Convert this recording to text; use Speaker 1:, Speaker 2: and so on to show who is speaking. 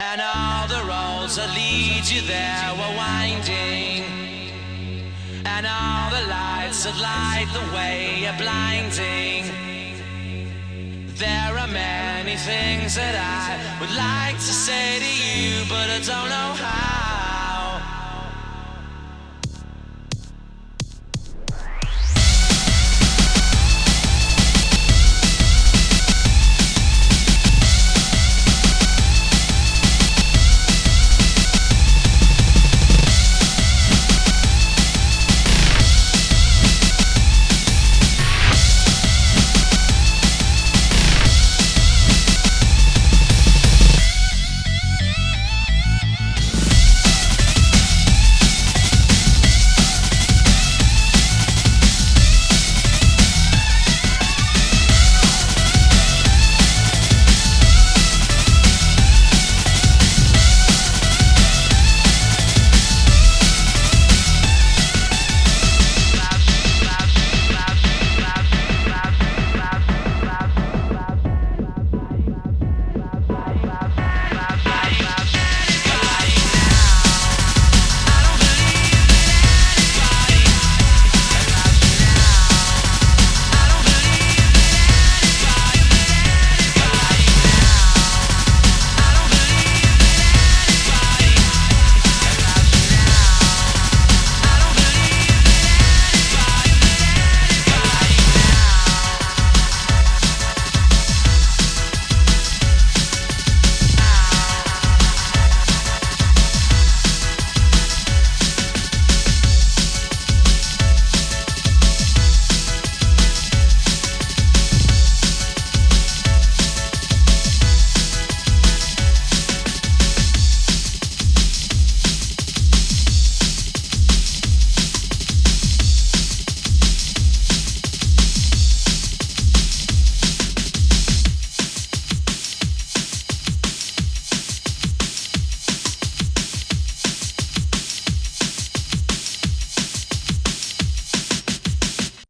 Speaker 1: And all the roads that lead you there were winding. And all the lights that light the way are blinding. There are many things that I would like to say to you, but I don't know.